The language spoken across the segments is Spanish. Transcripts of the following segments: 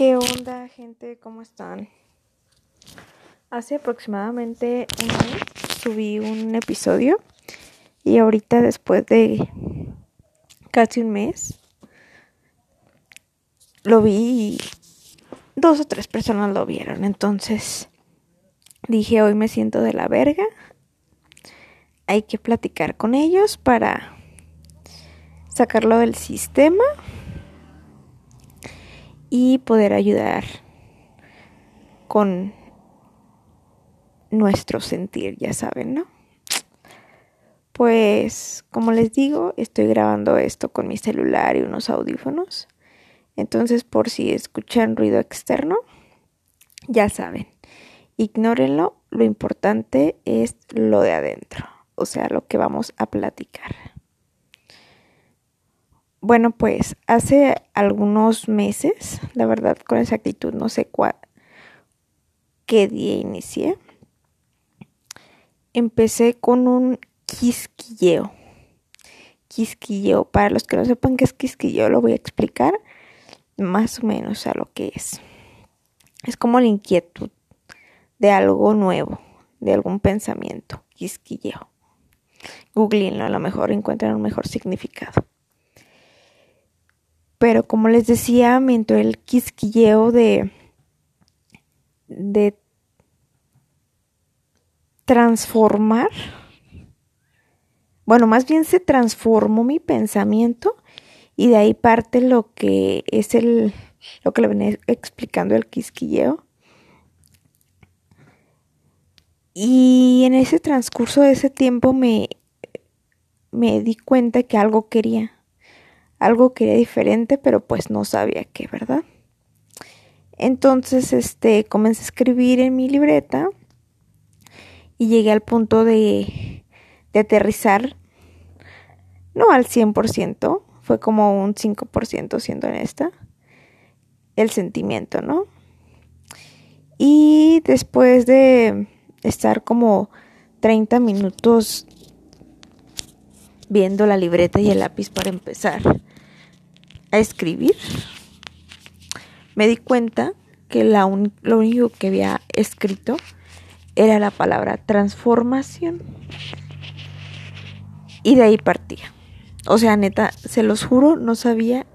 ¿Qué onda, gente? ¿Cómo están? Hace aproximadamente un mes subí un episodio y ahorita después de casi un mes lo vi y dos o tres personas lo vieron. Entonces dije, hoy me siento de la verga. Hay que platicar con ellos para sacarlo del sistema y poder ayudar con nuestro sentir, ya saben, ¿no? Pues, como les digo, estoy grabando esto con mi celular y unos audífonos. Entonces, por si escuchan ruido externo, ya saben, ignórenlo. Lo importante es lo de adentro, o sea, lo que vamos a platicar. Bueno, pues hace algunos meses, la verdad con exactitud no sé cuál, qué día inicié, empecé con un quisquilleo. Quisquilleo, para los que no sepan qué es quisquilleo, lo voy a explicar más o menos a lo que es. Es como la inquietud de algo nuevo, de algún pensamiento, quisquilleo. Googleenlo, a lo mejor encuentran un mejor significado. Pero como les decía, me entró el quisquilleo de, transformar. Bueno, más bien se transformó mi pensamiento y de ahí parte lo que es el lo que le venía explicando el quisquilleo. Y en ese transcurso de ese tiempo me, me di cuenta que algo quería algo que era diferente, pero pues no sabía qué, ¿verdad? Entonces, este, comencé a escribir en mi libreta y llegué al punto de, de aterrizar, no al 100%, fue como un 5% siendo honesta, el sentimiento, ¿no? Y después de estar como 30 minutos viendo la libreta y el lápiz para empezar a escribir, me di cuenta que la lo único que había escrito era la palabra transformación. Y de ahí partía. O sea, neta, se los juro, no sabía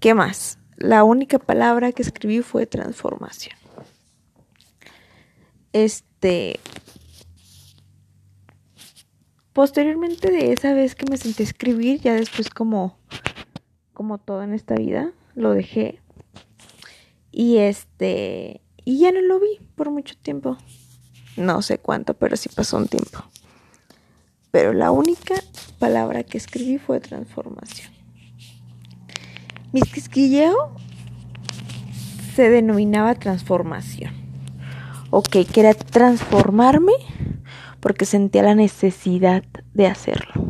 qué más. La única palabra que escribí fue transformación. Este. Posteriormente de esa vez que me senté a escribir, ya después como como todo en esta vida, lo dejé. Y este, y ya no lo vi por mucho tiempo. No sé cuánto, pero sí pasó un tiempo. Pero la única palabra que escribí fue transformación. Mi quisquilleo se denominaba transformación. Ok, quería transformarme porque sentía la necesidad de hacerlo.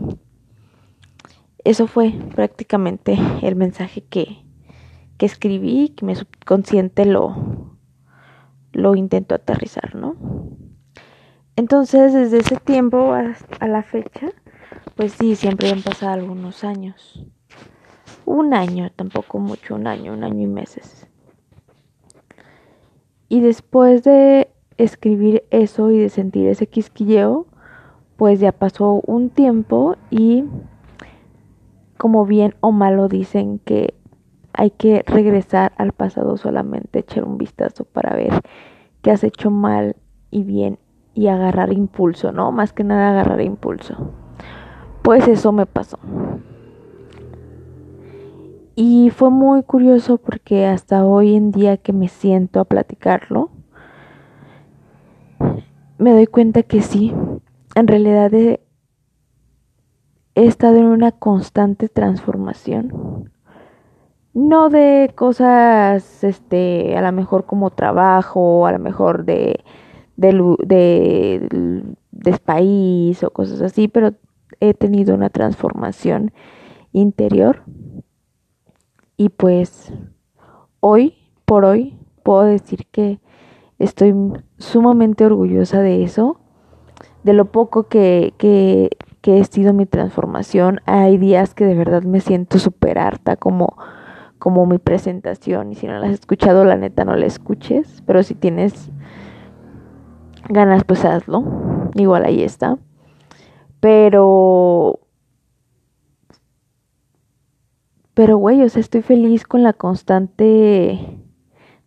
Eso fue prácticamente el mensaje que, que escribí, que mi subconsciente lo, lo intentó aterrizar, ¿no? Entonces, desde ese tiempo a la fecha, pues sí, siempre han pasado algunos años. Un año, tampoco mucho, un año, un año y meses. Y después de escribir eso y de sentir ese quisquilleo, pues ya pasó un tiempo y como bien o malo dicen que hay que regresar al pasado solamente, echar un vistazo para ver qué has hecho mal y bien y agarrar impulso, ¿no? Más que nada agarrar impulso. Pues eso me pasó. Y fue muy curioso porque hasta hoy en día que me siento a platicarlo, me doy cuenta que sí, en realidad he estado en una constante transformación. No de cosas, este, a lo mejor como trabajo, a lo mejor de, de, de, o cosas así, pero he tenido una transformación interior. Y pues hoy, por hoy, puedo decir que estoy sumamente orgullosa de eso, de lo poco que, que que he sido mi transformación. Hay días que de verdad me siento súper harta, como, como mi presentación y si no la has escuchado la neta no la escuches, pero si tienes ganas pues hazlo, igual ahí está. Pero pero güey, o sea, estoy feliz con la constante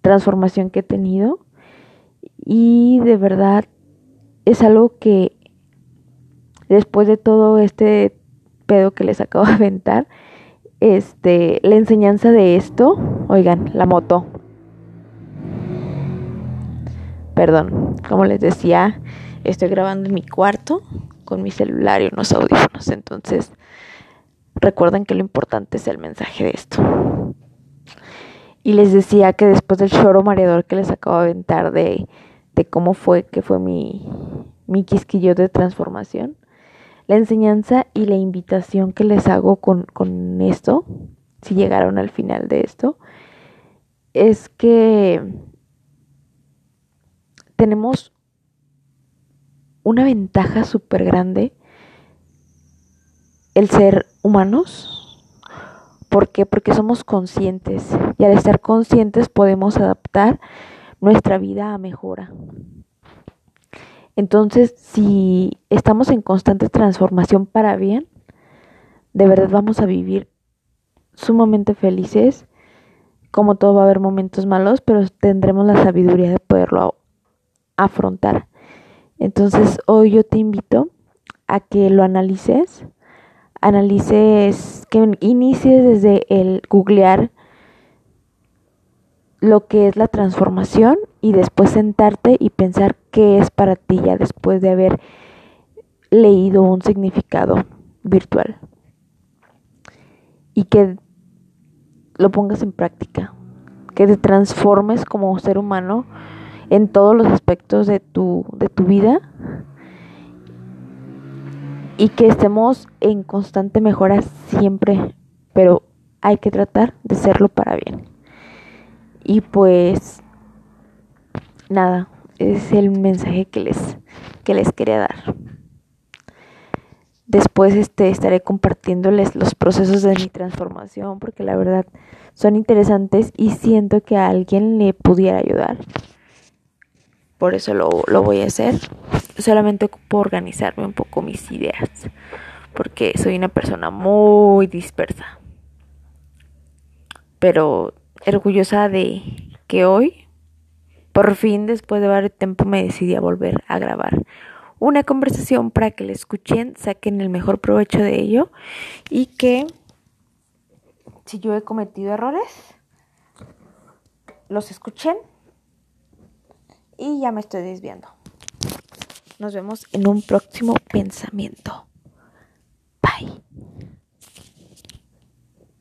transformación que he tenido y de verdad es algo que después de todo este pedo que les acabo de aventar, este, la enseñanza de esto, oigan, la moto. Perdón, como les decía, estoy grabando en mi cuarto con mi celular y unos audífonos, entonces recuerden que lo importante es el mensaje de esto. Y les decía que después del choro mareador que les acabo de aventar de, de cómo fue que fue mi, mi quisquillo de transformación, la enseñanza y la invitación que les hago con, esto, si llegaron al final de esto, es que tenemos una ventaja súper grande el ser humanos. ¿Por qué? Porque somos conscientes y al estar conscientes podemos adaptar nuestra vida a mejora. Entonces, si estamos en constante transformación para bien, de verdad vamos a vivir sumamente felices. Como todo va a haber momentos malos, pero tendremos la sabiduría de poderlo afrontar. Entonces, hoy yo te invito a que lo analices, analices, que inicies desde el googlear lo que es la transformación y después sentarte y pensar qué es para ti ya después de haber leído un significado virtual. Y que lo pongas en práctica, que te transformes como ser humano en todos los aspectos de tu, de tu vida y que estemos en constante mejora siempre, pero hay que tratar de serlo para bien. Y pues nada, es el mensaje que les, que les quería dar. Después este, estaré compartiéndoles los procesos de mi transformación porque la verdad son interesantes y siento que a alguien le pudiera ayudar. Por eso lo, lo voy a hacer. Solamente ocupo organizarme un poco mis ideas porque soy una persona muy dispersa. Pero orgullosa de que hoy, por fin, después de varios tiempo, me decidí a volver a grabar una conversación para que la escuchen, saquen el mejor provecho de ello y que si yo he cometido errores, los escuchen y ya me estoy desviando. Nos vemos en un próximo pensamiento.